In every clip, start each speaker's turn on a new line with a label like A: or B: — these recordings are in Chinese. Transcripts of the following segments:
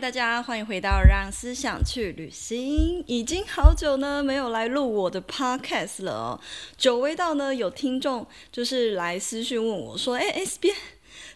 A: 大家欢迎回到《让思想去旅行》。已经好久呢没有来录我的 podcast 了哦，久违到呢有听众就是来私讯问我说：“哎，S 编。”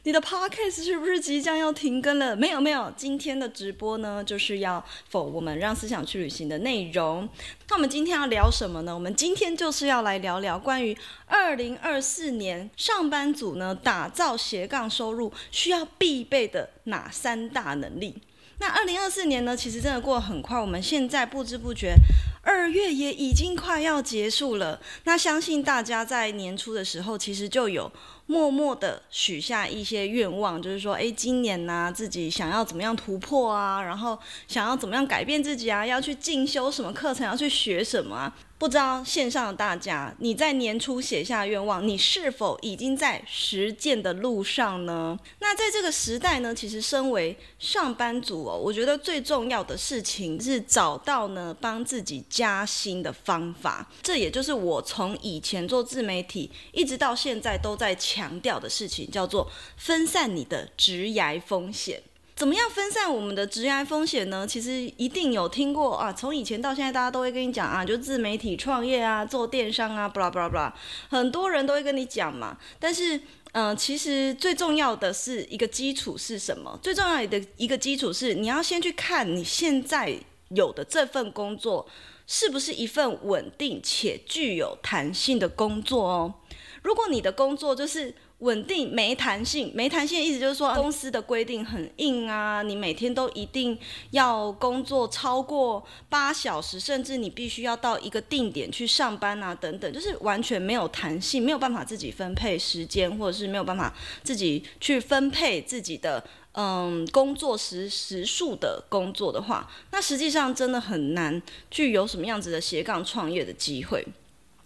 A: 你的 podcast 是不是即将要停更了？没有没有，今天的直播呢，就是要否我们让思想去旅行的内容。那我们今天要聊什么呢？我们今天就是要来聊聊关于二零二四年上班族呢打造斜杠收入需要必备的哪三大能力。那二零二四年呢，其实真的过得很快，我们现在不知不觉二月也已经快要结束了。那相信大家在年初的时候，其实就有。默默的许下一些愿望，就是说，诶，今年呢、自己想要怎么样突破啊？然后想要怎么样改变自己啊？要去进修什么课程？要去学什么啊？不知道线上的大家，你在年初写下愿望，你是否已经在实践的路上呢？那在这个时代呢，其实身为上班族哦，我觉得最重要的事情是找到呢帮自己加薪的方法。这也就是我从以前做自媒体一直到现在都在强调的事情，叫做分散你的职涯风险。怎么样分散我们的职业风险呢？其实一定有听过啊，从以前到现在，大家都会跟你讲啊，就自媒体创业啊，做电商啊，巴拉巴拉巴拉，很多人都会跟你讲嘛。但是，嗯、其实最重要的是一个基础是什么？最重要的一个基础是你要先去看你现在有的这份工作是不是一份稳定且具有弹性的工作哦。如果你的工作就是稳定没弹性，没弹性的意思就是说公司的规定很硬啊，你每天都一定要工作超过八小时，甚至你必须要到一个定点去上班啊，等等，就是完全没有弹性，没有办法自己分配时间，或者是没有办法自己去分配自己的嗯工作时时数的工作的话，那实际上真的很难具有什么样子的斜杠创业的机会。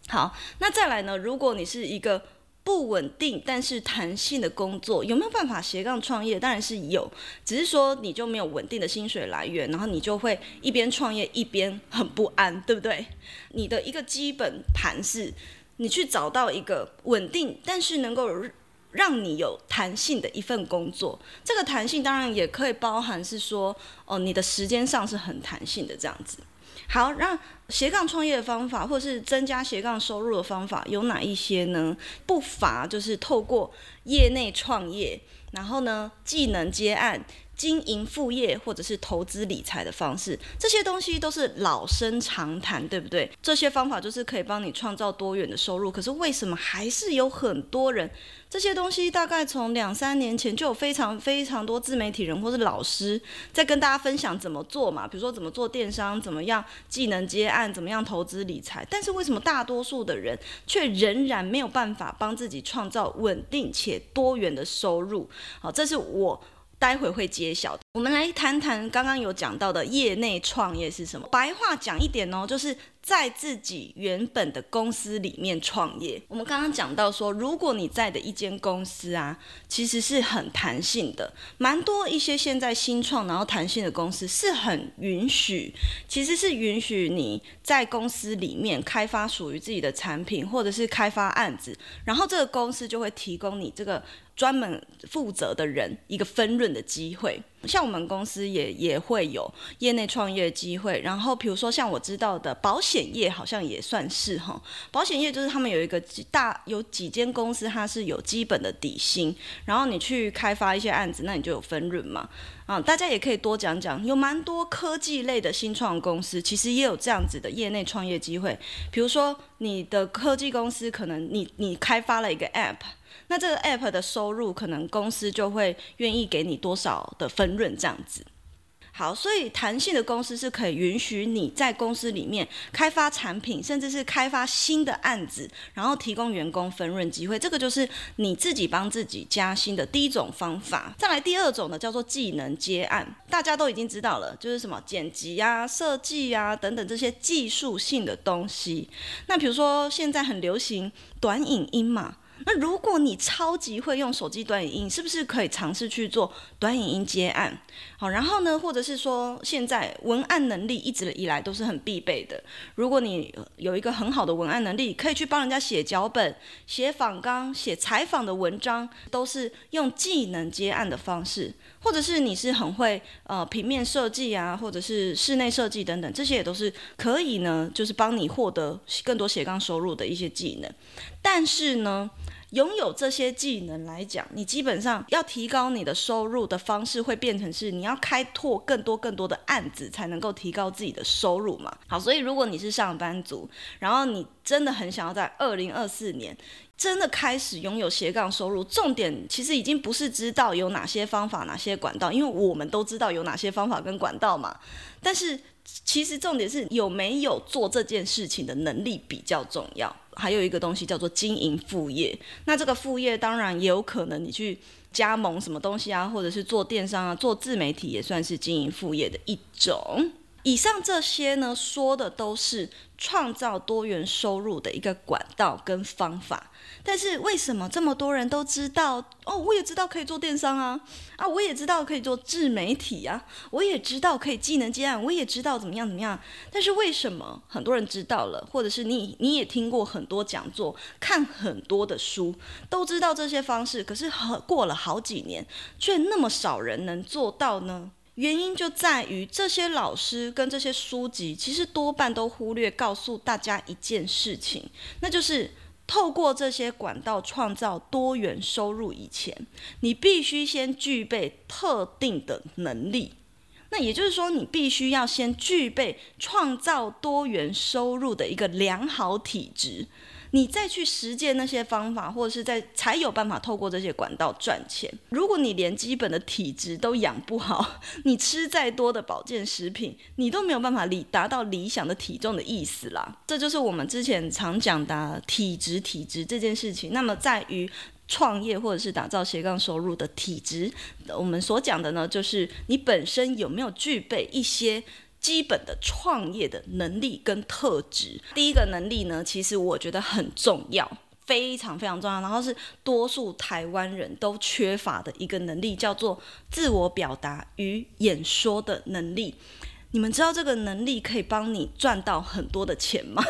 A: 好，那再来呢，如果你是一个不稳定但是弹性的工作，有没有办法斜杠创业？当然是有，只是说你就没有稳定的薪水来源，然后你就会一边创业一边很不安，对不对？你的一个基本盘是，你去找到一个稳定但是能够让你有弹性的一份工作。这个弹性当然也可以包含是说，哦，你的时间上是很弹性的这样子。好，让斜杠创业的方法，或是增加斜杠收入的方法有哪一些呢？不乏就是透过业内创业，然后呢，技能接案。经营副业或者是投资理财的方式，这些东西都是老生常谈，对不对？这些方法就是可以帮你创造多元的收入。可是为什么还是有很多人？这些东西大概从两三年前就有非常非常多自媒体人或是老师在跟大家分享怎么做嘛，比如说怎么做电商，怎么样技能接案，怎么样投资理财。但是为什么大多数的人却仍然没有办法帮自己创造稳定且多元的收入？好，这是我。待会会揭晓。我们来谈谈刚刚有讲到的业内创业是什么。白话讲一点哦，就是在自己原本的公司里面创业。我们刚刚讲到说，如果你在的一间公司啊，其实是很弹性的，蛮多一些现在新创然后弹性的公司是很允许，其实是允许你在公司里面开发属于自己的产品，或者是开发案子，然后这个公司就会提供你这个。专门负责的人一个分润的机会，像我们公司也也会有业内创业机会。然后，比如说像我知道的保险业，好像也算是哈。保险业就是他们有一个大有几间公司，它是有基本的底薪，然后你去开发一些案子，那你就有分润嘛。啊，大家也可以多讲讲，有蛮多科技类的新创公司，其实也有这样子的业内创业机会。比如说，你的科技公司可能你你开发了一个 App。那这个 app 的收入，可能公司就会愿意给你多少的分润这样子。好，所以弹性的公司是可以允许你在公司里面开发产品，甚至是开发新的案子，然后提供员工分润机会。这个就是你自己帮自己加薪的第一种方法。再来第二种呢，叫做技能接案。大家都已经知道了，就是什么剪辑啊、设计啊等等这些技术性的东西。那比如说现在很流行短影音嘛。那如果你超级会用手机短影音，是不是可以尝试去做短影音接案？好，然后呢，或者是说现在文案能力一直以来都是很必备的。如果你有一个很好的文案能力，可以去帮人家写脚本、写访纲、写采访的文章，都是用技能接案的方式。或者是你是很会呃平面设计啊，或者是室内设计等等，这些也都是可以呢，就是帮你获得更多斜杠收入的一些技能。但是呢，拥有这些技能来讲，你基本上要提高你的收入的方式，会变成是你要开拓更多更多的案子，才能够提高自己的收入嘛。好，所以如果你是上班族，然后你真的很想要在二零二四年真的开始拥有斜杠收入，重点其实已经不是知道有哪些方法、哪些管道，因为我们都知道有哪些方法跟管道嘛。但是其实重点是有没有做这件事情的能力比较重要。还有一个东西叫做经营副业，那这个副业当然也有可能你去加盟什么东西啊，或者是做电商啊，做自媒体也算是经营副业的一种。以上这些呢，说的都是创造多元收入的一个管道跟方法。但是为什么这么多人都知道？哦，我也知道可以做电商啊，啊，我也知道可以做自媒体啊，我也知道可以技能接案，我也知道怎么样怎么样。但是为什么很多人知道了，或者是你你也听过很多讲座，看很多的书，都知道这些方式，可是过了好几年，却那么少人能做到呢？原因就在于这些老师跟这些书籍，其实多半都忽略告诉大家一件事情，那就是透过这些管道创造多元收入以前，你必须先具备特定的能力。那也就是说，你必须要先具备创造多元收入的一个良好体质。你再去实践那些方法，或者是在才有办法透过这些管道赚钱。如果你连基本的体质都养不好，你吃再多的保健食品，你都没有办法理达到理想的体重的意思啦。这就是我们之前常讲的体质，体质这件事情。那么在于创业或者是打造斜杠收入的体质，我们所讲的呢，就是你本身有没有具备一些。基本的创业的能力跟特质，第一个能力呢，其实我觉得很重要，非常非常重要，然后是多数台湾人都缺乏的一个能力，叫做自我表达与演说的能力。你们知道这个能力可以帮你赚到很多的钱吗？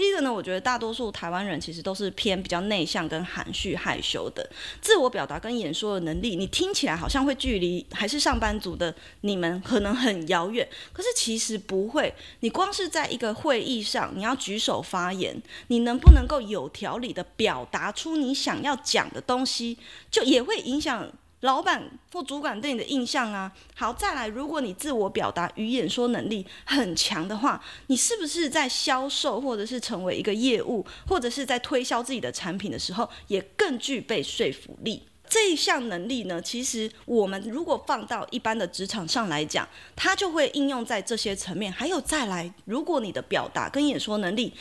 A: 第一个呢，我觉得大多数台湾人其实都是偏比较内向跟含蓄害羞的，自我表达跟演说的能力，你听起来好像会距离还是上班族的你们可能很遥远，可是其实不会。你光是在一个会议上，你要举手发言，你能不能够有条理的表达出你想要讲的东西，就也会影响。老板或主管对你的印象啊，好，再来，如果你自我表达与演说能力很强的话，你是不是在销售或者是成为一个业务，或者是在推销自己的产品的时候，也更具备说服力？这一项能力呢，其实我们如果放到一般的职场上来讲，它就会应用在这些层面。还有再来，如果你的表达跟演说能力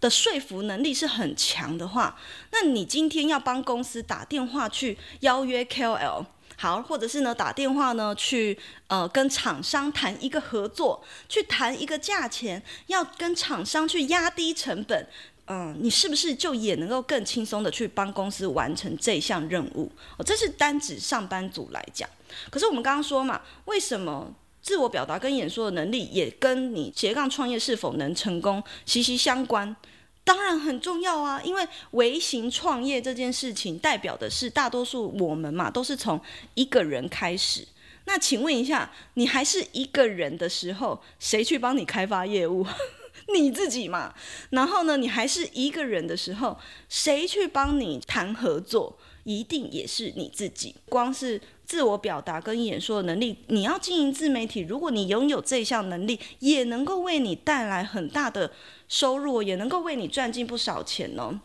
A: 的说服能力是很强的话，那你今天要帮公司打电话去邀约 KOL，好，或者是呢打电话呢去呃跟厂商谈一个合作，去谈一个价钱，要跟厂商去压低成本，嗯、你是不是就也能够更轻松的去帮公司完成这项任务？哦，这是单指上班族来讲。可是我们刚刚说嘛，为什么？自我表达跟演说的能力，也跟你斜杠创业是否能成功息息相关，当然很重要啊！因为微型创业这件事情，代表的是大多数我们嘛，都是从一个人开始。那请问一下，你还是一个人的时候，谁去帮你开发业务？你自己嘛。然后呢，你还是一个人的时候，谁去帮你谈合作？一定也是你自己。光是。自我表达跟演说的能力，你要经营自媒体，如果你拥有这项能力，也能够为你带来很大的收入，也能够为你赚进不少钱哦。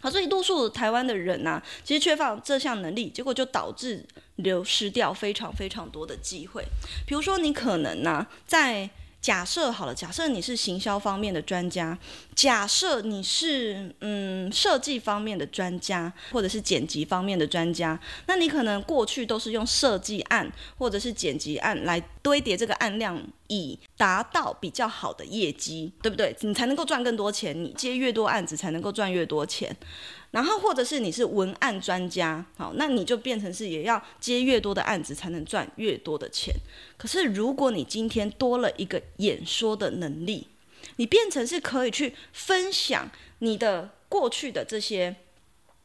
A: 好，所以多数台湾的人呢、其实缺乏这项能力，结果就导致流失掉非常非常多的机会。比如说，你可能呢、在假设好了，假设你是行销方面的专家，假设你是嗯设计方面的专家，或者是剪辑方面的专家，那你可能过去都是用设计案或者是剪辑案来堆叠这个案量，以达到比较好的业绩，对不对？你才能够赚更多钱，你接越多案子才能够赚越多钱。然后，或者是你是文案专家，好，那你就变成是也要接越多的案子才能赚越多的钱。可是，如果你今天多了一个演说的能力，你变成是可以去分享你的过去的这些。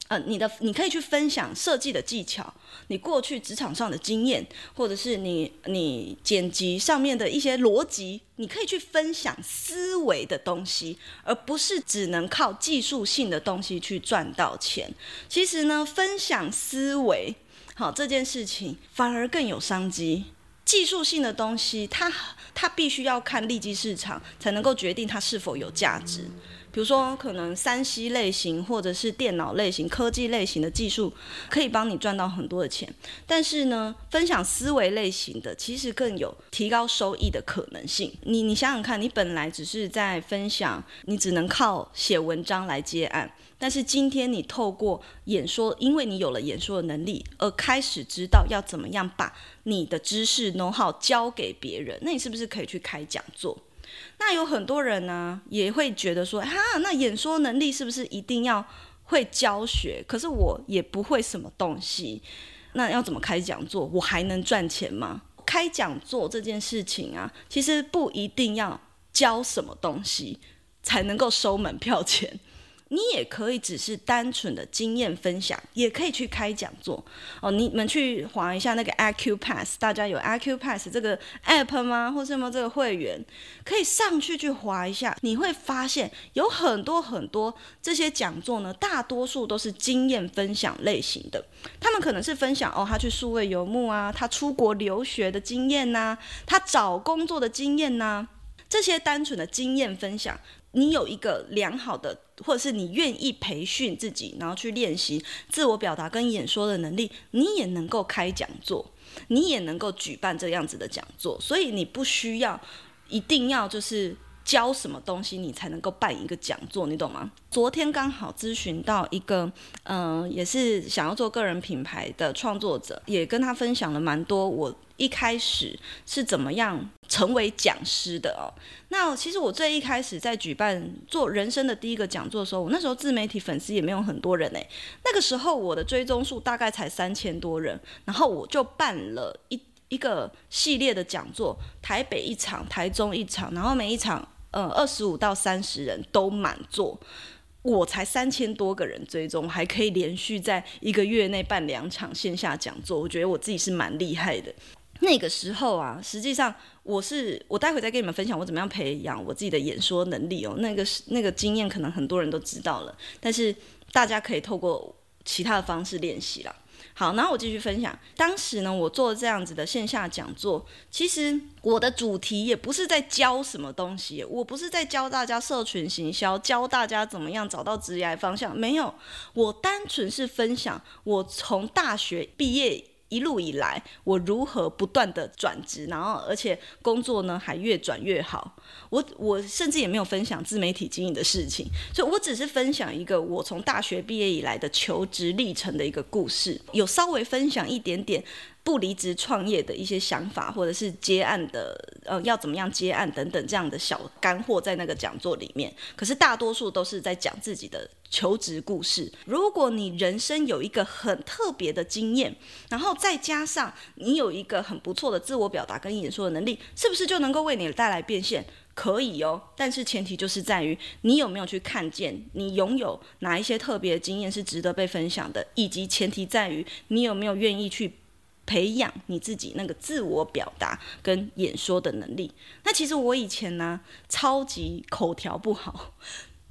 A: 呃，你的你可以去分享设计的技巧，你过去职场上的经验，或者是你你剪辑上面的一些逻辑，你可以去分享思维的东西，而不是只能靠技术性的东西去赚到钱。其实呢，分享思维，好，这件事情反而更有商机。技术性的东西，它它必须要看利基市场，才能够决定它是否有价值。比如说，可能 3C 类型或者是电脑类型、科技类型的技术可以帮你赚到很多的钱，但是呢，分享思维类型的其实更有提高收益的可能性。你你想想看，你本来只是在分享，你只能靠写文章来接案，但是今天你透过演说，因为你有了演说的能力，而开始知道要怎么样把你的知识弄好交给别人，那你是不是可以去开讲座？那有很多人呢，也会觉得说，哈，那演说能力是不是一定要会教学？可是我也不会什么东西，那要怎么开讲座？我还能赚钱吗？开讲座这件事情啊，其实不一定要教什么东西才能够收门票钱。你也可以只是单纯的经验分享，也可以去开讲座哦。你们去划一下那个 IQ Pass，大家有 IQ Pass 这个 App 吗？或是有没有这个会员？可以上去去划一下，你会发现有很多很多这些讲座呢，大多数都是经验分享类型的。他们可能是分享哦，他去数位游牧啊，他出国留学的经验呐、他找工作的经验呐、这些单纯的经验分享。你有一个良好的，或者是你愿意培训自己，然后去练习自我表达跟演说的能力，你也能够开讲座，你也能够举办这样子的讲座。所以你不需要一定要就是教什么东西，你才能够办一个讲座，你懂吗？昨天刚好咨询到一个，嗯、也是想要做个人品牌的创作者，也跟他分享了蛮多我。一开始是怎么样成为讲师的哦？那其实我最一开始在举办做人生的第一个讲座的时候，我那时候自媒体粉丝也没有很多人诶。那个时候我的追踪数大概才三千多人，然后我就办了一一个系列的讲座，台北一场，台中一场，然后每一场呃二十五到三十人都满座。我才三千多个人追踪，还可以连续在一个月内办两场线下讲座，我觉得我自己是蛮厉害的。那个时候啊，实际上我是我待会再跟你们分享我怎么样培养我自己的演说能力哦。那个是那个经验，可能很多人都知道了，但是大家可以透过其他的方式练习了。好，然后我继续分享。当时呢，我做这样子的线下讲座，其实我的主题也不是在教什么东西，我不是在教大家社群行销，教大家怎么样找到职业方向，没有，我单纯是分享我从大学毕业。一路以来，我如何不断的转职，然后而且工作呢还越转越好。我我甚至也没有分享自媒体经营的事情，所以我只是分享一个我从大学毕业以来的求职历程的一个故事，有稍微分享一点点。不离职创业的一些想法，或者是接案的，呃，要怎么样接案等等这样的小干货在那个讲座里面。可是大多数都是在讲自己的求职故事。如果你人生有一个很特别的经验，然后再加上你有一个很不错的自我表达跟演说的能力，是不是就能够为你带来变现？可以哦，但是前提就是在于你有没有去看见你拥有哪一些特别的经验是值得被分享的，以及前提在于你有没有愿意去。培养你自己那个自我表达跟演说的能力。那其实我以前呢，超级口条不好。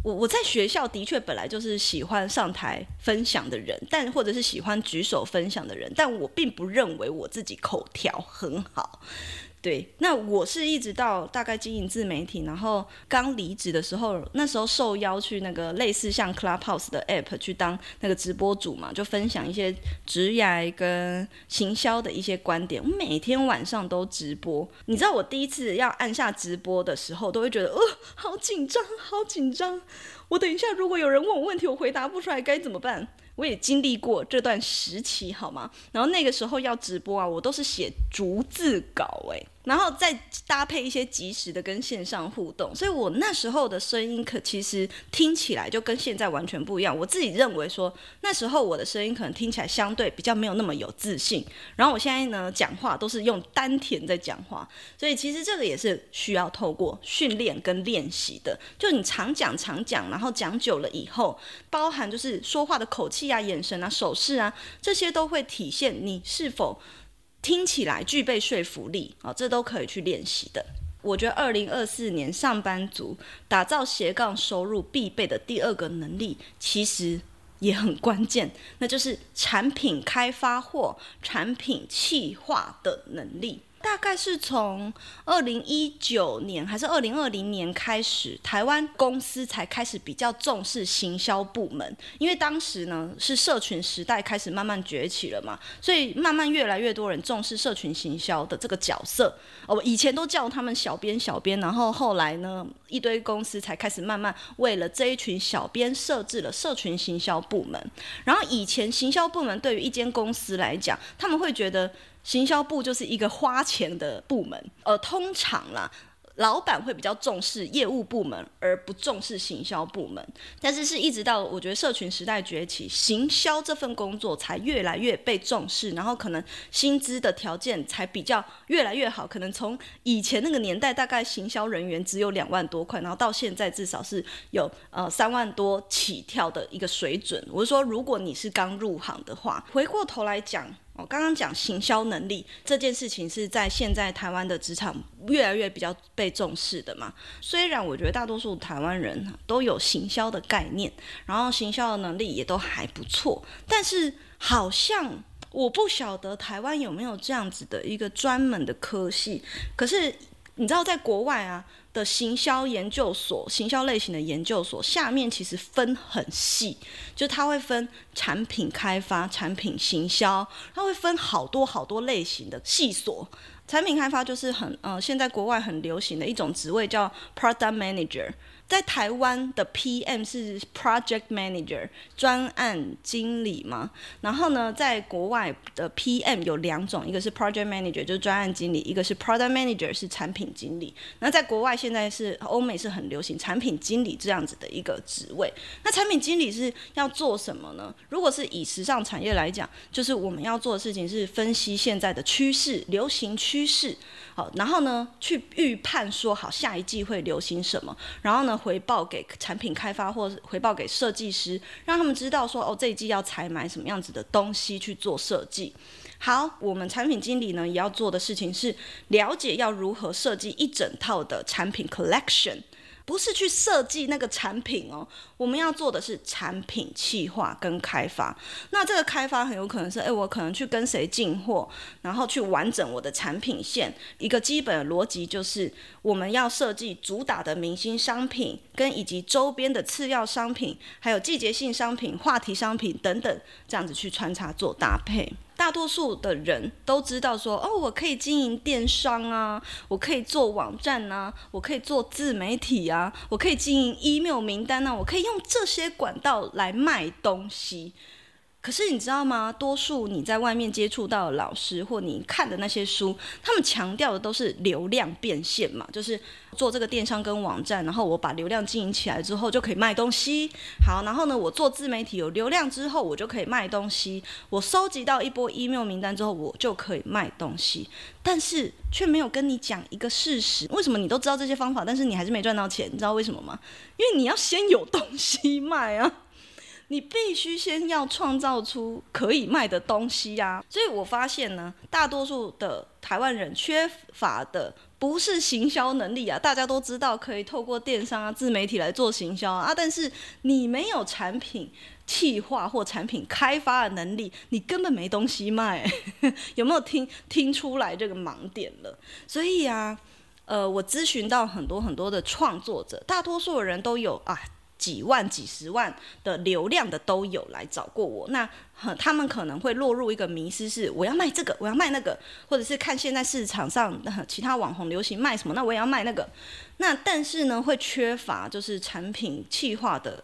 A: 我我在学校的确本来就是喜欢上台分享的人，但或者是喜欢举手分享的人，但我并不认为我自己口条很好。对，那我是一直到大概经营自媒体，然后刚离职的时候，那时候受邀去那个类似像 Clubhouse 的 App 去当那个直播主嘛，就分享一些职业跟行销的一些观点。我每天晚上都直播，你知道我第一次要按下直播的时候，都会觉得，哦，好紧张，好紧张。我等一下如果有人问我问题，我回答不出来该怎么办？我也经历过这段时期，好吗？然后那个时候要直播啊，我都是写逐字稿，诶。然后再搭配一些及时的跟线上互动，所以我那时候的声音可其实听起来就跟现在完全不一样。我自己认为说，那时候我的声音可能听起来相对比较没有那么有自信。然后我现在呢，讲话都是用丹田在讲话，所以其实这个也是需要透过训练跟练习的。就你常讲常讲，然后讲久了以后，包含就是说话的口气啊、眼神啊、手势啊，这些都会体现你是否。听起来具备说服力啊，这都可以去练习的。我觉得二零二四年上班族打造斜杠收入必备的第二个能力，其实也很关键，那就是产品开发或产品企划的能力。大概是从二零一九年还是二零二零年开始，台湾公司才开始比较重视行销部门，因为当时呢是社群时代开始慢慢崛起了嘛，所以慢慢越来越多人重视社群行销的这个角色。哦，以前都叫他们小编小编，然后后来呢一堆公司才开始慢慢为了这一群小编设置了社群行销部门。然后以前行销部门对于一间公司来讲，他们会觉得。行销部就是一个花钱的部门，呃，通常啦，老板会比较重视业务部门，而不重视行销部门。但是是一直到我觉得社群时代崛起，行销这份工作才越来越被重视，然后可能薪资的条件才比较越来越好。可能从以前那个年代，大概行销人员只有两万多块，然后到现在至少是有呃三万多起跳的一个水准。我是说，如果你是刚入行的话，回过头来讲。我刚刚讲行销能力这件事情是在现在台湾的职场越来越比较被重视的嘛。虽然我觉得大多数台湾人都有行销的概念，然后行销的能力也都还不错，但是好像我不晓得台湾有没有这样子的一个专门的科系。可是你知道，在国外啊。的行销研究所，行销类型的研究所下面其实分很细，就它会分产品开发、产品行销，它会分好多好多类型的细所。产品开发就是很呃，现在国外很流行的一种职位叫 Product Manager。在台湾的 PM 是 Project Manager 专案经理嘛，然后呢，在国外的 PM 有两种，一个是 Project Manager 就是专案经理，一个是 Product Manager 是产品经理。那在国外现在是欧美是很流行产品经理这样子的一个职位。那产品经理是要做什么呢？如果是以时尚产业来讲，就是我们要做的事情是分析现在的趋势、流行趋势，好，然后呢去预判说好下一季会流行什么，然后呢。回报给产品开发，或回报给设计师，让他们知道说哦，这一季要采买什么样子的东西去做设计。好，我们产品经理呢也要做的事情是了解要如何设计一整套的产品 collection。不是去设计那个产品哦，我们要做的是产品企划跟开发。那这个开发很有可能是，诶，我可能去跟谁进货，然后去完整我的产品线。一个基本的逻辑就是，我们要设计主打的明星商品，跟以及周边的次要商品，还有季节性商品、话题商品等等，这样子去穿插做搭配。大多数的人都知道说，哦，我可以经营电商啊，我可以做网站啊，我可以做自媒体啊，我可以经营 email 名单啊，我可以用这些管道来卖东西。可是你知道吗？多数你在外面接触到的老师或你看的那些书，他们强调的都是流量变现嘛，就是做这个电商跟网站，然后我把流量经营起来之后就可以卖东西。好，然后呢，我做自媒体有流量之后，我就可以卖东西。我收集到一波 email 名单之后，我就可以卖东西。但是却没有跟你讲一个事实：为什么你都知道这些方法，但是你还是没赚到钱？你知道为什么吗？因为你要先有东西卖啊。你必须先要创造出可以卖的东西呀。所以我发现呢，大多数的台湾人缺乏的不是行销能力啊，大家都知道可以透过电商啊、自媒体来做行销啊，但是你没有产品企划或产品开发的能力，你根本没东西卖。有没有听听出来这个盲点了？所以啊，呃，我咨询到很多很多的创作者，大多数的人都有啊。几万、几十万的流量的都有来找过我，那他们可能会落入一个迷失，是我要卖这个，我要卖那个，或者是看现在市场上其他网红流行卖什么，那我也要卖那个。那但是呢，会缺乏就是产品企划的。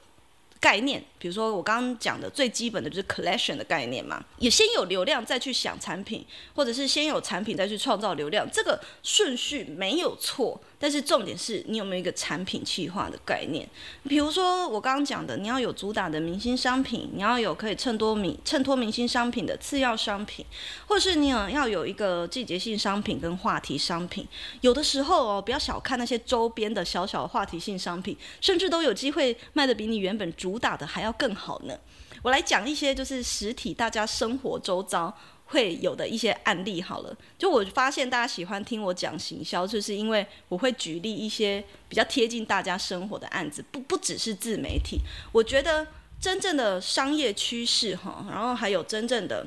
A: 概念，比如说我刚刚讲的最基本的就是 collection 的概念嘛，也先有流量再去想产品，或者是先有产品再去创造流量，这个顺序没有错。但是重点是你有没有一个产品企划的概念？比如说我刚刚讲的，你要有主打的明星商品，你要有可以衬托明衬托明星商品的次要商品，或是你有要有一个季节性商品跟话题商品。有的时候哦，不要小看那些周边的小小话题性商品，甚至都有机会卖得比你原本主打的还要更好呢。我来讲一些就是实体大家生活周遭会有的一些案例好了。就我发现大家喜欢听我讲行销，就是因为我会举例一些比较贴近大家生活的案子，不不只是自媒体。我觉得真正的商业趋势哈，然后还有真正的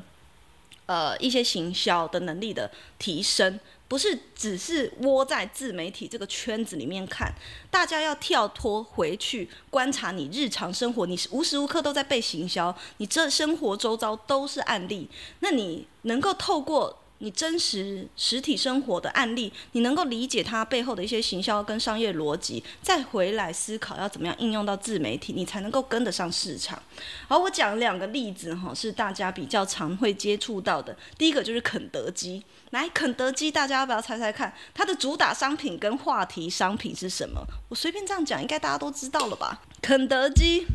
A: 呃一些行销的能力的提升。不是只是窝在自媒体这个圈子里面看，大家要跳脱回去观察你日常生活，你是无时无刻都在被行销，你这生活周遭都是案例，那你能够透过。你真实实体生活的案例，你能够理解它背后的一些行销跟商业逻辑，再回来思考要怎么样应用到自媒体，你才能够跟得上市场。好，我讲两个例子哈，是大家比较常会接触到的。第一个就是肯德基，来，肯德基，大家要不要猜猜看，它的主打商品跟话题商品是什么？我随便这样讲，应该大家都知道了吧？肯德基。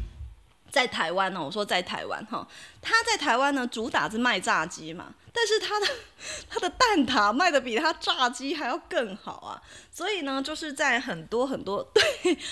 A: 在台湾呢，我说在台湾哈，他在台湾呢，主打是卖炸鸡嘛，但是他的 他的蛋挞卖的比他炸鸡还要更好啊，所以呢，就是在很多很多 对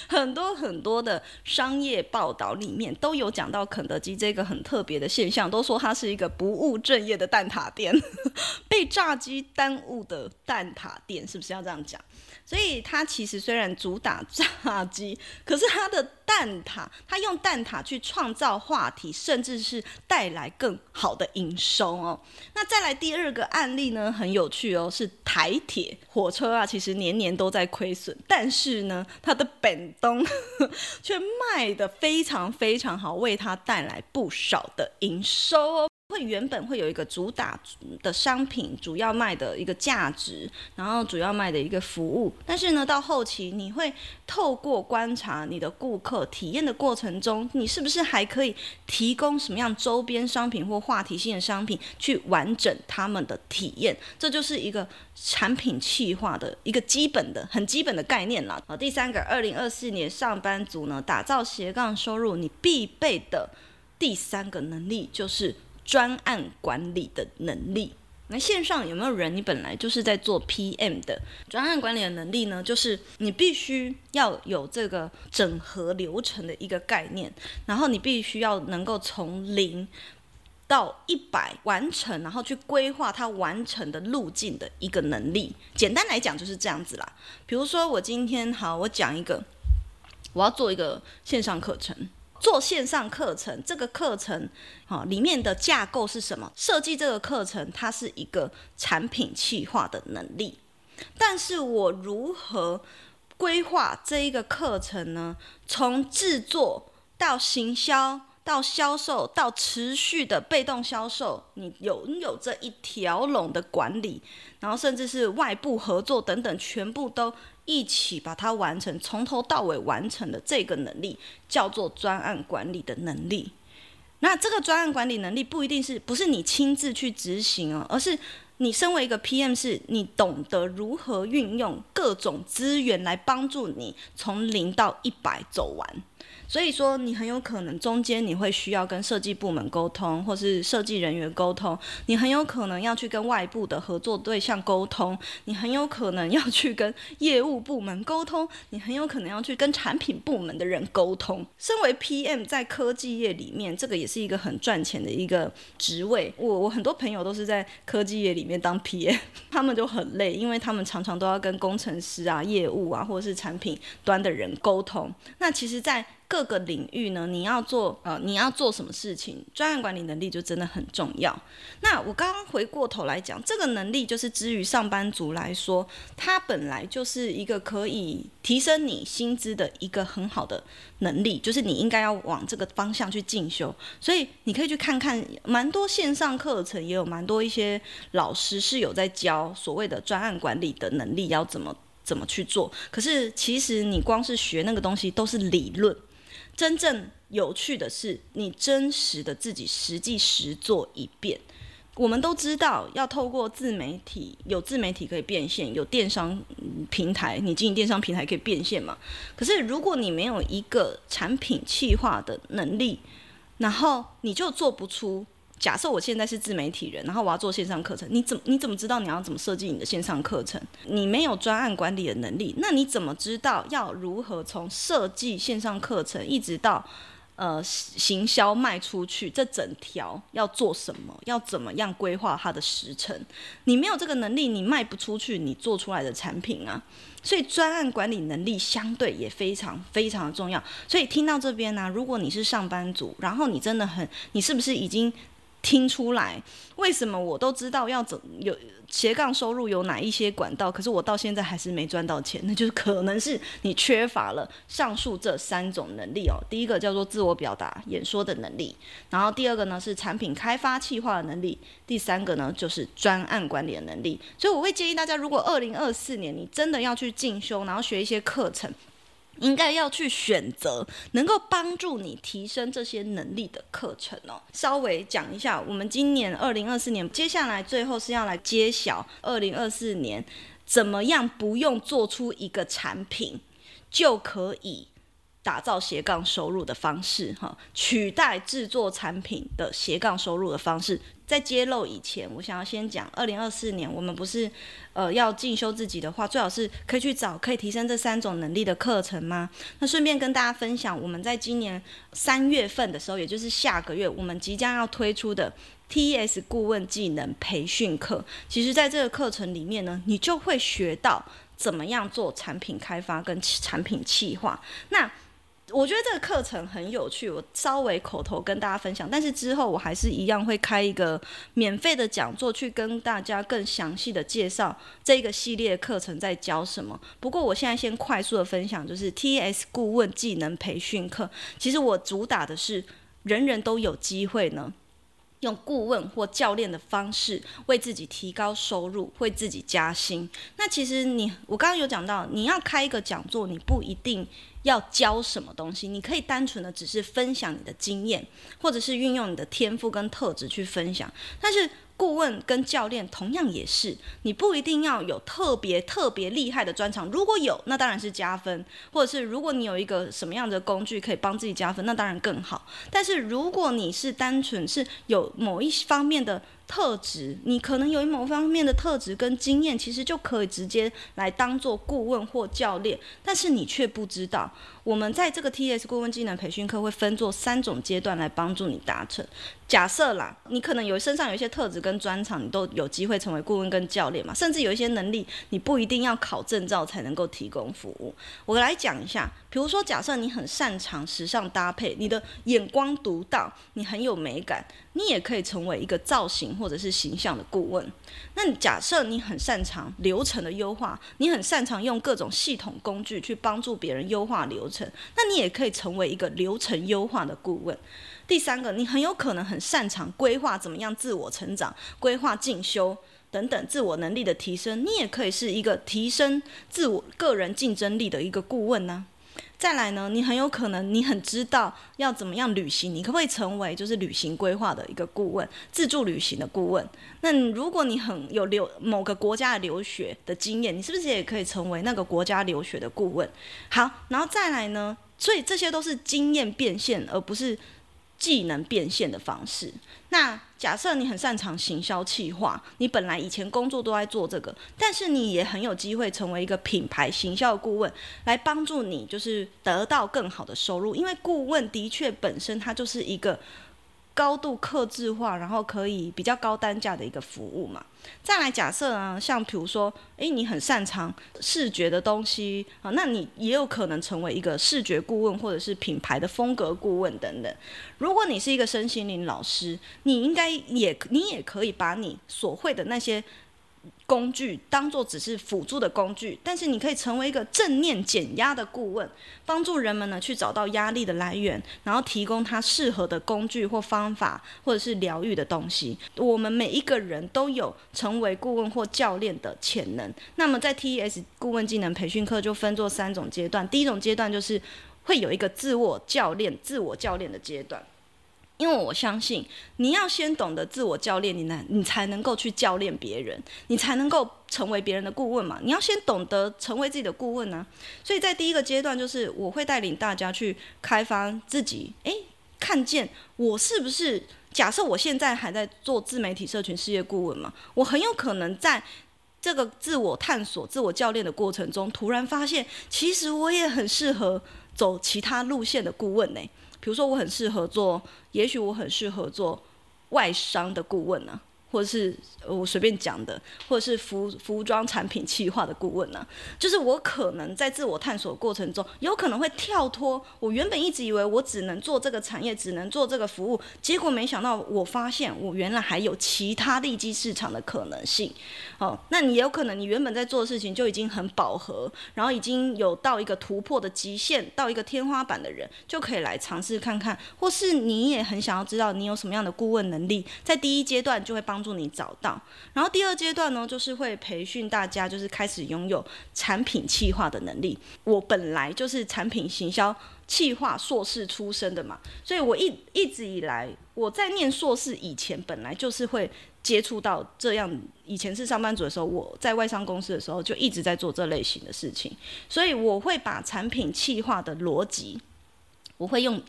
A: 很多很多的商业报道里面都有讲到肯德基这个很特别的现象，都说它是一个不务正业的蛋挞店，被炸鸡耽误的蛋挞店，是不是要这样讲？所以它其实虽然主打炸鸡，可是它的蛋挞，它用蛋挞去创造话题，甚至是蛋带来更好的营收哦。那再来第二个案例呢，很有趣哦，是台铁火车啊，其实年年都在亏损，但是呢，它的本东 却卖得非常非常好，为它带来不少的营收哦。会原本会有一个主打的商品，主要卖的一个价值，然后主要卖的一个服务，但是呢，到后期你会透过观察你的顾客体验的过程中，你是不是还可以提供什么样周边商品或话题性的商品去完整他们的体验？这就是一个产品企划的一个基本的、很基本的概念了。好，第三个，二零二四年上班族呢，打造斜杠收入，你必备的第三个能力就是。专案管理的能力，那线上有没有人？你本来就是在做 PM 的专案管理的能力呢？就是你必须要有这个整合流程的一个概念，然后你必须要能够从零到一百完成，然后去规划它完成的路径的一个能力。简单来讲就是这样子啦。比如说我今天好，我讲一个，我要做一个线上课程。做线上课程，这个课程啊里面的架构是什么？设计这个课程，它是一个产品企划的能力。但是我如何规划这一个课程呢？从制作到行销，到销售，到持续的被动销售，你拥有这一条龙的管理，然后甚至是外部合作等等，全部都。一起把它完成，从头到尾完成的这个能力叫做专案管理的能力。那这个专案管理能力不一定是不是你亲自去执行哦，而是你身为一个 PM，是你懂得如何运用各种资源来帮助你从零到一百走完。所以说，你很有可能中间你会需要跟设计部门沟通，或是设计人员沟通。你很有可能要去跟外部的合作对象沟通，你很有可能要去跟业务部门沟通，你很有可能要去跟产品部门的人沟通。身为 PM，在科技业里面，这个也是一个很赚钱的一个职位。我我很多朋友都是在科技业里面当 PM，他们就很累，因为他们常常都要跟工程师啊、业务啊，或者是产品端的人沟通。那其实，在各个领域呢，你要做呃，你要做什么事情，专案管理能力就真的很重要。那我刚刚回过头来讲，这个能力就是，之于上班族来说，它本来就是一个可以提升你薪资的一个很好的能力，就是你应该要往这个方向去进修。所以你可以去看看，蛮多线上课程也有蛮多一些老师是有在教所谓的专案管理的能力要怎么怎么去做。可是其实你光是学那个东西都是理论。真正有趣的是，你真实的自己实际实做一遍。我们都知道，要透过自媒体，有自媒体可以变现，有电商平台，你经营电商平台可以变现嘛？可是如果你没有一个产品企划的能力，然后你就做不出。假设我现在是自媒体人，然后我要做线上课程，你怎么你怎么知道你要怎么设计你的线上课程？你没有专案管理的能力，那你怎么知道要如何从设计线上课程一直到呃行销卖出去？这整条要做什么？要怎么样规划它的时程？你没有这个能力，你卖不出去你做出来的产品啊！所以专案管理能力相对也非常非常的重要。所以听到这边呢、如果你是上班族，然后你真的很，你是不是已经？听出来，为什么我都知道要怎有斜杠收入有哪一些管道，可是我到现在还是没赚到钱？那就是可能是你缺乏了上述这三种能力哦。第一个叫做自我表达、演说的能力，然后第二个呢是产品开发、企划的能力，第三个呢就是专案管理的能力。所以我会建议大家，如果二零二四年你真的要去进修，然后学一些课程。应该要去选择能够帮助你提升这些能力的课程哦。稍微讲一下，我们今年二零二四年，接下来最后是要来揭晓二零二四年怎么样不用做出一个产品就可以打造斜杠收入的方式哈，取代制作产品的斜杠收入的方式。在揭露以前，我想要先讲，二零二四年我们不是，呃，要进修自己的话，最好是可以去找可以提升这三种能力的课程吗？那顺便跟大家分享，我们在今年三月份的时候，也就是下个月，我们即将要推出的 TES 顾问技能培训课，其实在这个课程里面呢，你就会学到怎么样做产品开发跟产品企划。那我觉得这个课程很有趣，我稍微口头跟大家分享，但是之后我还是一样会开一个免费的讲座，去跟大家更详细的介绍这个系列课程在教什么。不过我现在先快速的分享，就是 T S 顾问技能培训课，其实我主打的是人人都有机会呢。用顾问或教练的方式为自己提高收入，为自己加薪。那其实你，我刚刚有讲到，你要开一个讲座，你不一定要教什么东西，你可以单纯的只是分享你的经验，或者是运用你的天赋跟特质去分享。但是，顾问跟教练同样也是，你不一定要有特别特别厉害的专长，如果有，那当然是加分；或者是如果你有一个什么样的工具可以帮自己加分，那当然更好。但是如果你是单纯是有某一方面的特质，你可能有一某方面的特质跟经验，其实就可以直接来当做顾问或教练，但是你却不知道。我们在这个 TS 顾问技能培训课会分做三种阶段来帮助你达成。假设啦，你可能有身上有一些特质跟专长，你都有机会成为顾问跟教练嘛。甚至有一些能力，你不一定要考证照才能够提供服务。我来讲一下，比如说，假设你很擅长时尚搭配，你的眼光独到，你很有美感，你也可以成为一个造型或者是形象的顾问。那假设你很擅长流程的优化，你很擅长用各种系统工具去帮助别人优化流程。那你也可以成为一个流程优化的顾问。第三个，你很有可能很擅长规划怎么样自我成长、规划进修等等自我能力的提升，你也可以是一个提升自我个人竞争力的一个顾问呢。再来呢，你很有可能你很知道要怎么样旅行，你可不可以成为就是旅行规划的一个顾问、自助旅行的顾问？那如果你很有留某个国家的留学的经验，你是不是也可以成为那个国家留学的顾问？好，然后再来呢，所以这些都是经验变现，而不是技能变现的方式。那假设你很擅长行销企划，你本来以前工作都在做这个，但是你也很有机会成为一个品牌行销顾问，来帮助你就是得到更好的收入。因为顾问的确本身它就是一个。高度克制化，然后可以比较高单价的一个服务嘛。再来假设啊，像比如说，诶，你很擅长视觉的东西啊，那你也有可能成为一个视觉顾问，或者是品牌的风格顾问等等。如果你是一个身心灵老师，你应该也你也可以把你所会的那些。工具当做只是辅助的工具，但是你可以成为一个正念减压的顾问，帮助人们呢去找到压力的来源，然后提供他适合的工具或方法，或者是疗愈的东西。我们每一个人都有成为顾问或教练的潜能。那么在 TES 顾问技能培训课就分作三种阶段，第一种阶段就是会有一个自我教练、自我教练的阶段。因为我相信，你要先懂得自我教练，你呢，你才能够去教练别人，你才能够成为别人的顾问嘛。你要先懂得成为自己的顾问呢、所以在第一个阶段，就是我会带领大家去开发自己，诶，看见我是不是？假设我现在还在做自媒体社群事业顾问嘛，我很有可能在这个自我探索、自我教练的过程中，突然发现，其实我也很适合走其他路线的顾问呢。比如说，我很适合做，也许我很适合做外商的顾问呢、或者是我随便讲的，或者是服服装产品企划的顾问呢、就是我可能在自我探索过程中，有可能会跳脱我原本一直以为我只能做这个产业，只能做这个服务，结果没想到我发现我原来还有其他利基市场的可能性。哦，那你有可能你原本在做的事情就已经很饱和，然后已经有到一个突破的极限，到一个天花板的人，就可以来尝试看看，或是你也很想要知道你有什么样的顾问能力，在第一阶段就会帮。帮助你找到，然后第二阶段呢，就是会培训大家，就是开始拥有产品企划的能力。我本来就是产品行销企划硕士出身的嘛，所以我一一直以来，我在念硕士以前，本来就是会接触到这样。以前是上班族的时候，我在外商公司的时候，就一直在做这类型的事情，所以我会把产品企划的逻辑，我会用。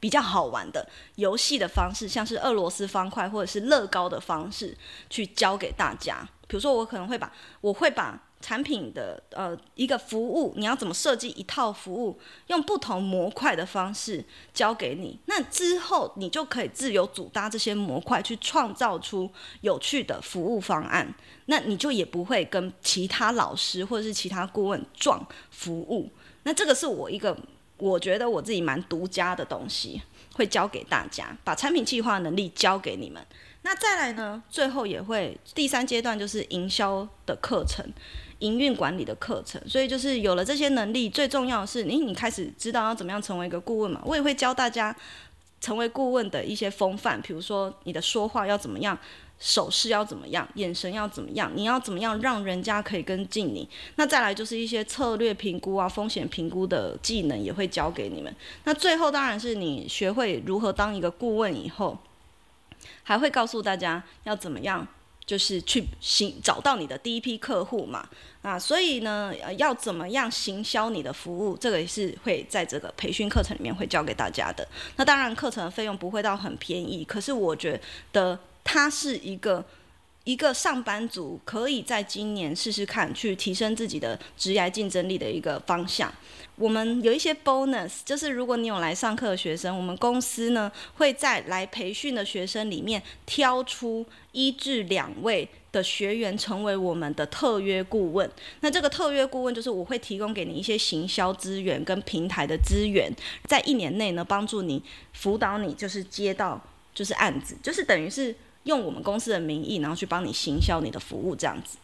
A: 比较好玩的游戏的方式，像是俄罗斯方块或者是乐高的方式，去教给大家。比如说，我可能会把我会把产品的呃一个服务，你要怎么设计一套服务，用不同模块的方式教给你。那之后你就可以自由组搭这些模块，去创造出有趣的服务方案。那你就也不会跟其他老师或者是其他顾问撞服务。那这个是我一个。我觉得我自己蛮独家的东西，会教给大家，把产品计划能力教给你们。那再来呢，最后也会第三阶段就是营销的课程、营运管理的课程。所以就是有了这些能力，最重要的是，你你开始知道要怎么样成为一个顾问嘛。我也会教大家成为顾问的一些风范，比如说你的说话要怎么样。手势要怎么样？眼神要怎么样？你要怎么样让人家可以跟进你？那再来就是一些策略评估啊、风险评估的技能也会教给你们。那最后当然是你学会如何当一个顾问以后，还会告诉大家要怎么样，就是去行找到你的第一批客户嘛。啊，所以呢，要怎么样行销你的服务，这个也是会在这个培训课程里面会教给大家的。那当然课程的费用不会到很便宜，可是我觉得。它是一个一个上班族可以在今年试试看，去提升自己的职业竞争力的一个方向。我们有一些 bonus，就是如果你有来上课的学生，我们公司呢会在来培训的学生里面挑出一至两位的学员成为我们的特约顾问。那这个特约顾问就是我会提供给你一些行销资源跟平台的资源，在一年内呢帮助你辅导你，就是接到就是案子，就是等于是。用我们公司的名义，然后去帮你行销你的服务，这样子。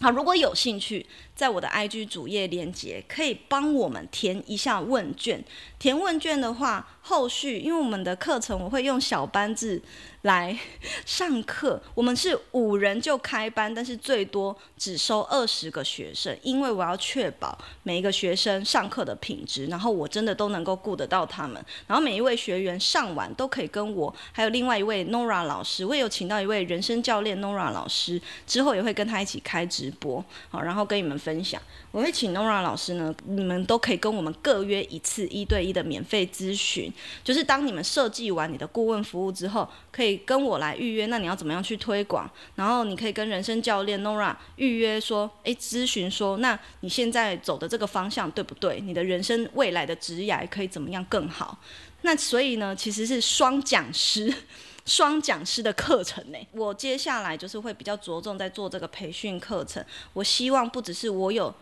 A: 好，如果有兴趣，在我的 IG 主页链接可以帮我们填一下问卷。填问卷的话，后续因为我们的课程我会用小班制来 上课。我们是五人就开班，但是最多只收二十个学生，因为我要确保每一个学生上课的品质，然后我真的都能够顾得到他们。然后每一位学员上完都可以跟我，还有另外一位 Nora 老师，我也有请到一位人生教练 Nora 老师，之后也会跟他一起开直播，好，然后跟你们分享。我会请 Nora 老师呢，你们都可以跟我们各约一次一对一的免费咨询，就是当你们设计完你的顾问服务之后，可以跟我来预约。那你要怎么样去推广？然后你可以跟人生教练 Nora 预约说，诶，咨询说，那你现在走的这个方向对不对？你的人生未来的职业可以怎么样更好？那所以呢，其实是双讲师。双讲师的课程呢，我接下来就是会比较着重在做这个培训课程。我希望不只是我有，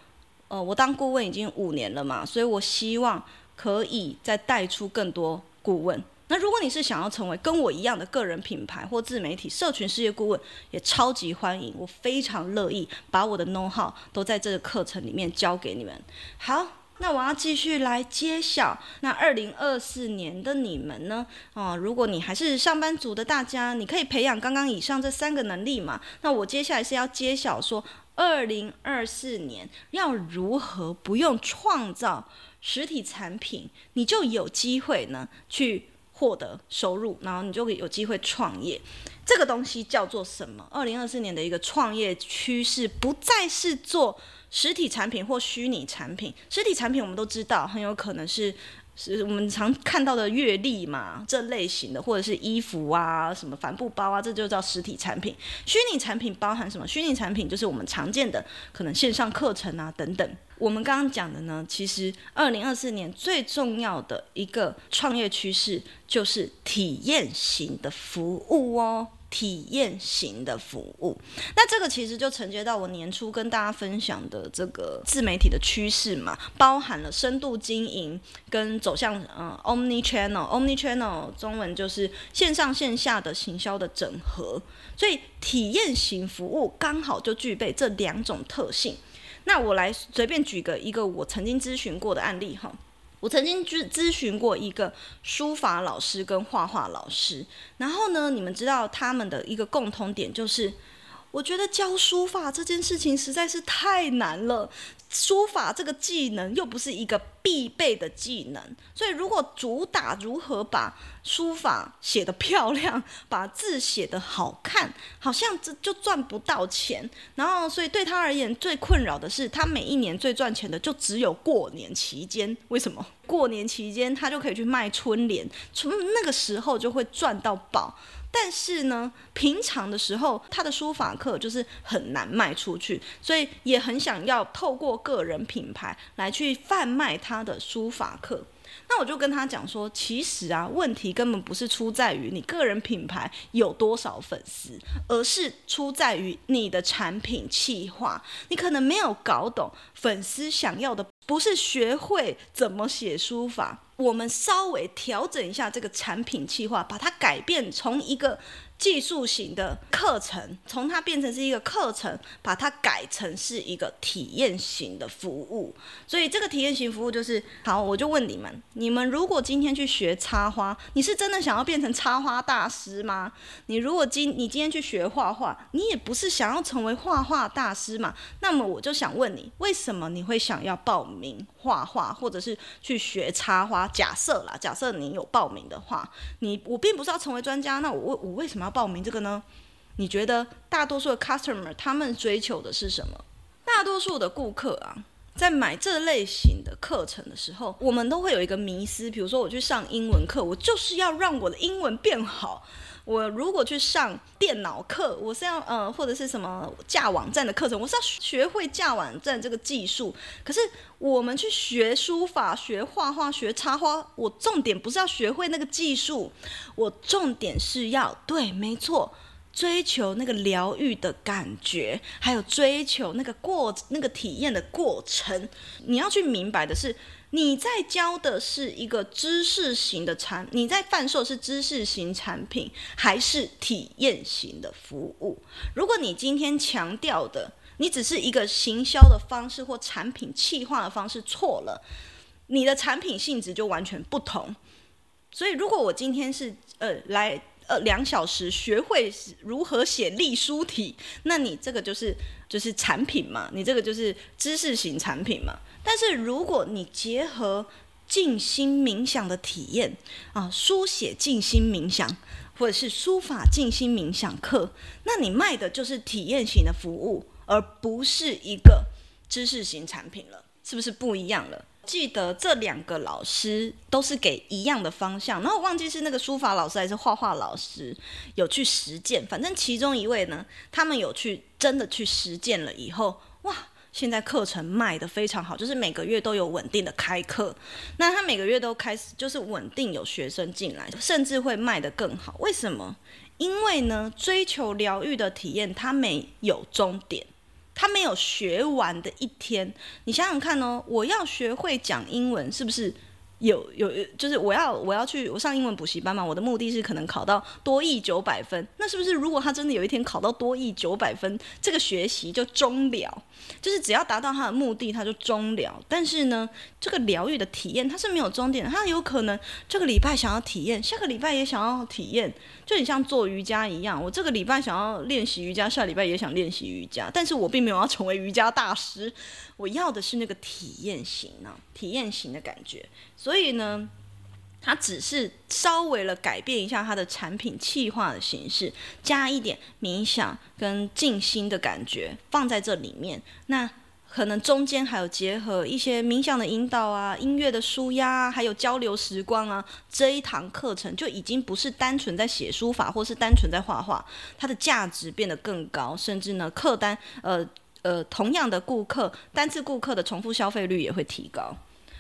A: 呃，我当顾问已经五年了嘛，所以我希望可以再带出更多顾问。那如果你是想要成为跟我一样的个人品牌或自媒体社群事业顾问，也超级欢迎，我非常乐意把我的 know how 都在这个课程里面教给你们。好。那我要继续来揭晓，那二零二四年的你们呢？哦，如果你还是上班族的大家，你可以培养刚刚以上这三个能力嘛。那我接下来是要揭晓说，二零二四年要如何不用创造实体产品，你就有机会呢去获得收入，然后你就有机会创业。这个东西叫做什么？二零二四年的一个创业趋势，不再是做。实体产品或虚拟产品，实体产品我们都知道，很有可能是是我们常看到的月历嘛，这类型的，或者是衣服啊，什么帆布包啊，这就叫实体产品。虚拟产品包含什么？虚拟产品就是我们常见的，可能线上课程啊等等。我们刚刚讲的呢，其实二零二四年最重要的一个创业趋势就是体验型的服务哦。体验型的服务，那这个其实就承接到我年初跟大家分享的这个自媒体的趋势嘛，包含了深度经营跟走向嗯 Omni Channel，Omni Channel 中文就是线上线下的行销的整合，所以体验型服务刚好就具备这两种特性。那我来随便举个一个我曾经咨询过的案例哈。我曾经咨咨询过一个书法老师跟画画老师，然后呢，你们知道他们的一个共同点就是，我觉得教书法这件事情实在是太难了。书法这个技能又不是一个必备的技能，所以如果主打如何把书法写得漂亮，把字写得好看，好像这就赚不到钱。然后，所以对他而言最困扰的是，他每一年最赚钱的就只有过年期间。为什么？过年期间他就可以去卖春联，从那个时候就会赚到宝。但是呢，平常的时候，他的书法课就是很难卖出去，所以也很想要透过个人品牌来去贩卖他的书法课。那我就跟他讲说，其实啊，问题根本不是出在于你个人品牌有多少粉丝，而是出在于你的产品企划。你可能没有搞懂粉丝想要的。不是学会怎么写书法，我们稍微调整一下这个产品计划，把它改变从一个。技术型的课程，从它变成是一个课程，把它改成是一个体验型的服务。所以这个体验型服务就是，好，我就问你们：你们如果今天去学插花，你是真的想要变成插花大师吗？你如果今你今天去学画画，你也不是想要成为画画大师嘛？那么我就想问你，为什么你会想要报名画画，或者是去学插花？假设啦，假设你有报名的话，你我并不是要成为专家，那我我为什么要？报名这个呢？你觉得大多数的 customer 他们追求的是什么？大多数的顾客啊，在买这类型的课程的时候，我们都会有一个迷思。比如说，我去上英文课，我就是要让我的英文变好。我如果去上电脑课，我是要呃，或者是什么架网站的课程，我是要学会架网站这个技术。可是我们去学书法、学画画、学插花，我重点不是要学会那个技术，我重点是要对，没错，追求那个疗愈的感觉，还有追求那个过那个体验的过程。你要去明白的是。你在教的是一个知识型的产，你在贩售是知识型产品还是体验型的服务？如果你今天强调的，你只是一个行销的方式或产品企划的方式错了，你的产品性质就完全不同。所以，如果我今天是呃来。两小时学会如何写隶书体，那你这个就是就是产品嘛，你这个就是知识型产品嘛。但是如果你结合静心冥想的体验啊，书写静心冥想，或者是书法静心冥想课，那你卖的就是体验型的服务，而不是一个知识型产品了，是不是不一样了？记得这两个老师都是给一样的方向，然后我忘记是那个书法老师还是画画老师有去实践，反正其中一位呢，他们有去真的去实践了以后，哇！现在课程卖得非常好，就是每个月都有稳定的开课。那他每个月都开始，就是稳定有学生进来，甚至会卖得更好。为什么？因为呢，追求疗愈的体验，它没有终点，他没有学完的一天。你想想看哦，我要学会讲英文，是不是？有有，就是我要我要去我上英文补习班嘛，我的目的是可能考到多益九百分。那是不是如果他真的有一天考到多益九百分，这个学习就终了？就是只要达到他的目的，他就终了。但是呢，这个疗愈的体验它是没有终点，他有可能这个礼拜想要体验，下个礼拜也想要体验，就很像做瑜伽一样。我这个礼拜想要练习瑜伽，下礼拜也想练习瑜伽，但是我并没有要成为瑜伽大师。我要的是那个体验型呢，体验型的感觉。所以呢，它只是稍微了改变一下它的产品企划的形式，加一点冥想跟静心的感觉放在这里面。那可能中间还有结合一些冥想的引导啊、音乐的舒压啊，还有交流时光啊。这一堂课程就已经不是单纯在写书法，或是单纯在画画，它的价值变得更高，甚至呢，客单呃。呃，同样的顾客，单次顾客的重复消费率也会提高。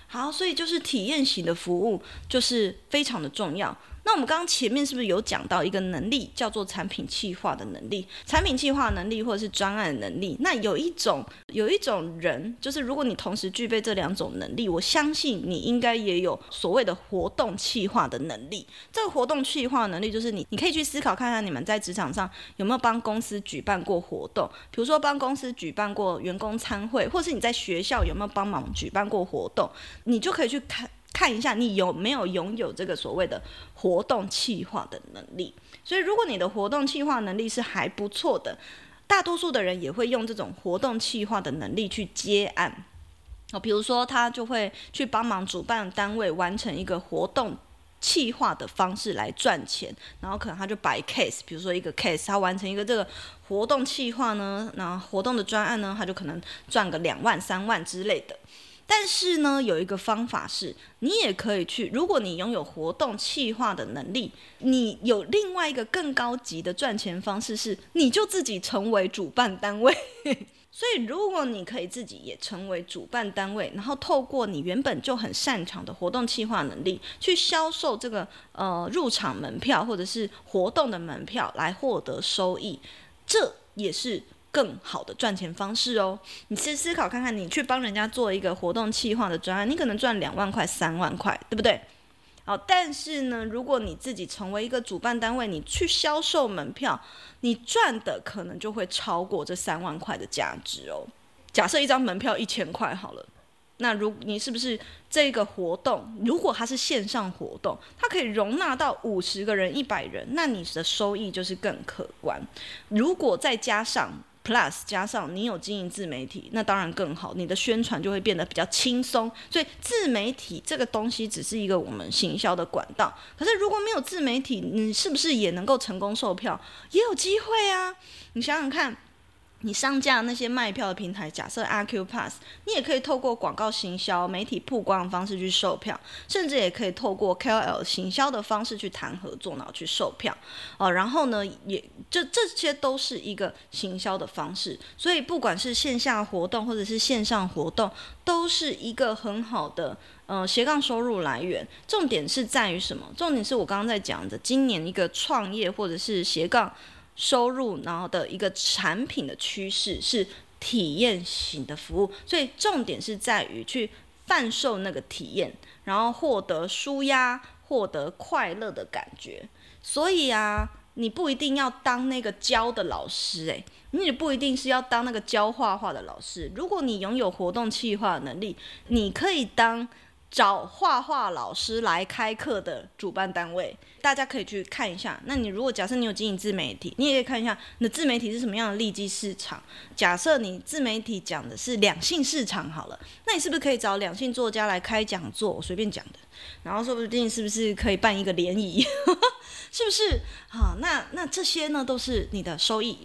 A: 好，所以就是体验型的服务就是非常的重要。那我们刚刚前面是不是有讲到一个能力，叫做产品企划的能力？产品企划能力或者是专案能力？那有一种有一种人，就是如果你同时具备这两种能力，我相信你应该也有所谓的活动企划的能力。这个活动企划能力，就是你你可以去思考看看，你们在职场上有没有帮公司举办过活动，比如说帮公司举办过员工餐会，或是你在学校有没有帮忙举办过活动，你就可以去看。看一下你有没有拥有这个所谓的活动企划的能力。所以，如果你的活动企划能力是还不错的，大多数的人也会用这种活动企划的能力去接案。哦，比如说他就会去帮忙主办单位完成一个活动企划的方式来赚钱，然后可能他就摆 case，比如说一个 case，他完成一个这个活动企划呢，那活动的专案呢，他就可能赚个两万、三万之类的。但是呢，有一个方法是，你也可以去。如果你拥有活动企划的能力，你有另外一个更高级的赚钱方式是，你就自己成为主办单位。所以，如果你可以自己也成为主办单位，然后透过你原本就很擅长的活动企划能力，去销售这个呃入场门票或者是活动的门票来获得收益，这也是。更好的赚钱方式哦，你先思考看看，你去帮人家做一个活动企划的专案，你可能赚两万块、三万块，对不对？好，但是呢，如果你自己成为一个主办单位，你去销售门票，你赚的可能就会超过这三万块的价值哦。假设一张门票一千块好了，那如你是不是这个活动，如果它是线上活动，它可以容纳到五十个人、一百人，那你的收益就是更可观。如果再加上 Plus 加上你有经营自媒体，那当然更好，你的宣传就会变得比较轻松。所以自媒体这个东西只是一个我们行销的管道。可是如果没有自媒体，你是不是也能够成功售票？也有机会啊！你想想看。你上架那些卖票的平台，假设 RQ Pass，你也可以透过广告行销、媒体曝光的方式去售票，甚至也可以透过 KOL 行销的方式去谈合作，然后去售票。哦，然后呢，也这这些都是一个行销的方式。所以不管是线下活动或者是线上活动，都是一个很好的呃斜杠收入来源。重点是在于什么？重点是我刚刚在讲的，今年一个创业或者是斜杠。收入，然后的一个产品的趋势是体验型的服务，所以重点是在于去贩售那个体验，然后获得舒压、获得快乐的感觉。所以啊，你不一定要当那个教的老师，诶，你也不一定是要当那个教画画的老师。如果你拥有活动企划能力，你可以当找画画老师来开课的主办单位，大家可以去看一下。那你如果假设你有经营自媒体，你也可以看一下你的自媒体是什么样的利基市场。假设你自媒体讲的是两性市场好了，那你是不是可以找两性作家来开讲座？我随便讲的，然后说不定是不是可以办一个联谊？是不是？好，那那这些呢都是你的收益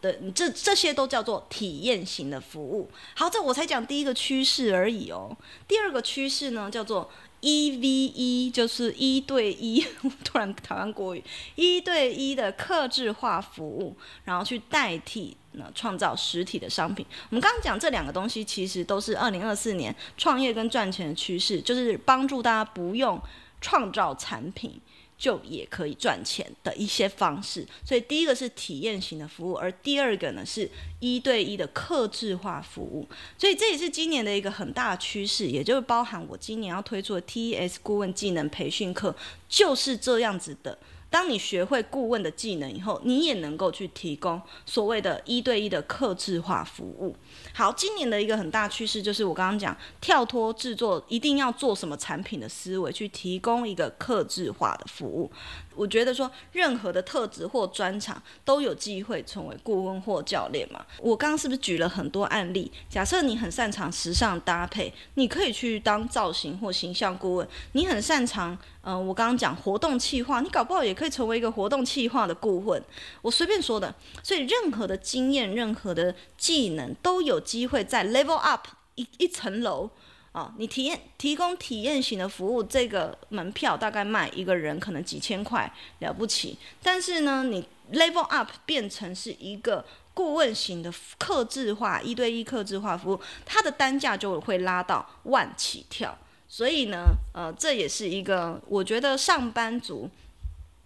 A: 的，这这些都叫做体验型的服务。好，这我才讲第一个趋势而已哦。第二个趋势呢？叫做一 v 一，就是一对一。突然台湾国语，一对一的客制化服务，然后去代替呢创造实体的商品。我们刚刚讲这两个东西，其实都是二零二四年创业跟赚钱的趋势，就是帮助大家不用创造产品。就也可以赚钱的一些方式，所以第一个是体验型的服务，而第二个呢是一对一的客制化服务，所以这也是今年的一个很大的趋势，也就是包含我今年要推出的 TES 顾问技能培训课，就是这样子的。当你学会顾问的技能以后，你也能够去提供所谓的一对一的客制化服务。好，今年的一个很大趋势就是我刚刚讲，跳脱制作一定要做什么产品的思维，去提供一个客制化的服务。我觉得说，任何的特质或专长都有机会成为顾问或教练嘛。我刚刚是不是举了很多案例？假设你很擅长时尚搭配，你可以去当造型或形象顾问。你很擅长，嗯、呃，我刚刚讲活动企划，你搞不好也可以成为一个活动企划的顾问。我随便说的。所以任何的经验、任何的技能都有机会在 level up 一一层楼。啊、哦，你体验提供体验型的服务，这个门票大概卖一个人可能几千块了不起，但是呢，你 level up 变成是一个顾问型的客制化一对一客制化服务，它的单价就会拉到万起跳。所以呢，呃，这也是一个我觉得上班族。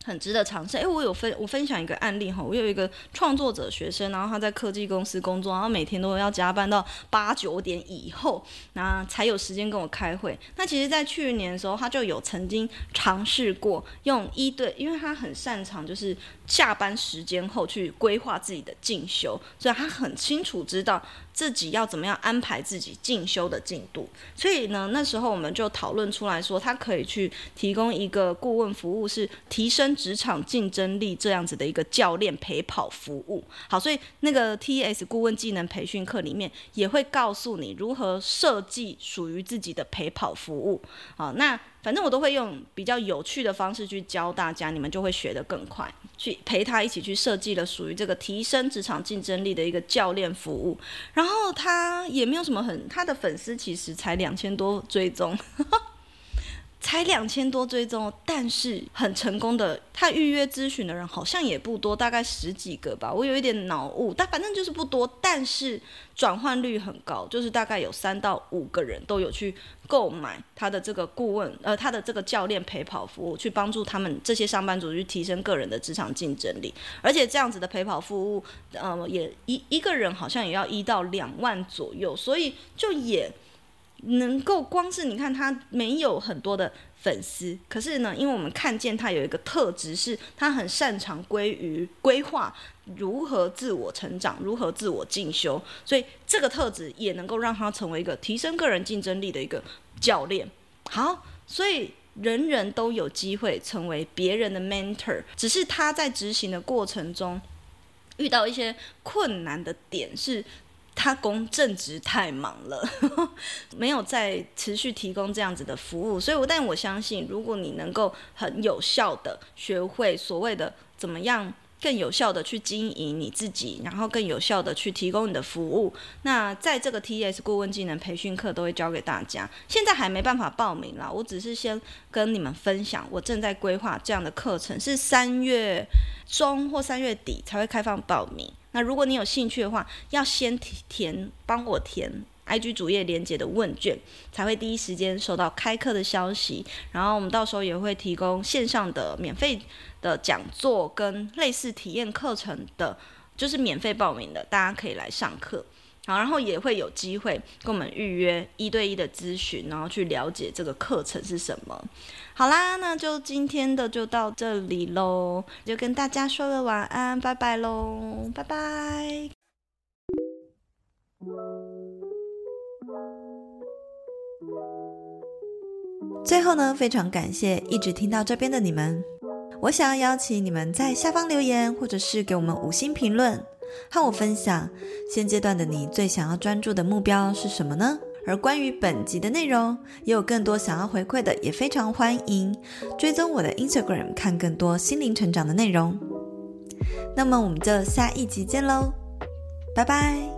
A: 很值得尝试。诶，我有分我分享一个案例哈，我有一个创作者学生，然后他在科技公司工作，然后每天都要加班到八九点以后，那才有时间跟我开会。那其实，在去年的时候，他就有曾经尝试过用一对，因为他很擅长就是下班时间后去规划自己的进修，所以他很清楚知道。自己要怎么样安排自己进修的进度？所以呢，那时候我们就讨论出来说，他可以去提供一个顾问服务，是提升职场竞争力这样子的一个教练陪跑服务。好，所以那个 T S 顾问技能培训课里面也会告诉你如何设计属于自己的陪跑服务。好，那。反正我都会用比较有趣的方式去教大家，你们就会学得更快。去陪他一起去设计了属于这个提升职场竞争力的一个教练服务，然后他也没有什么很，他的粉丝其实才两千多追踪。才两千多追踪，但是很成功的。他预约咨询的人好像也不多，大概十几个吧。我有一点脑雾，但反正就是不多。但是转换率很高，就是大概有三到五个人都有去购买他的这个顾问，呃，他的这个教练陪跑服务，去帮助他们这些上班族去提升个人的职场竞争力。而且这样子的陪跑服务，呃，也一一个人好像也要一到两万左右，所以就也。能够光是你看他没有很多的粉丝，可是呢，因为我们看见他有一个特质，是他很擅长归于规划如何自我成长、如何自我进修，所以这个特质也能够让他成为一个提升个人竞争力的一个教练。好，所以人人都有机会成为别人的 mentor，只是他在执行的过程中遇到一些困难的点是。他公正职太忙了，没有再持续提供这样子的服务，所以我但我相信，如果你能够很有效的学会所谓的怎么样更有效的去经营你自己，然后更有效的去提供你的服务，那在这个 T S 顾问技能培训课都会教给大家。现在还没办法报名啦，我只是先跟你们分享，我正在规划这样的课程，是三月中或三月底才会开放报名。那如果你有兴趣的话，要先填，帮我填 IG 主页连接的问卷，才会第一时间收到开课的消息。然后我们到时候也会提供线上的免费的讲座跟类似体验课程的，就是免费报名的，大家可以来上课。好，然后也会有机会跟我们预约一对一的咨询，然后去了解这个课程是什么。好啦，那就今天的就到这里喽，就跟大家说个晚安，拜拜喽，拜拜。
B: 最后呢，非常感谢一直听到这边的你们。我想要邀请你们在下方留言，或者是给我们五星评论，和我分享现阶段的你最想要专注的目标是什么呢？而关于本集的内容，也有更多想要回馈的，也非常欢迎追踪我的 Instagram，看更多心灵成长的内容。那么我们就下一集见喽，拜拜。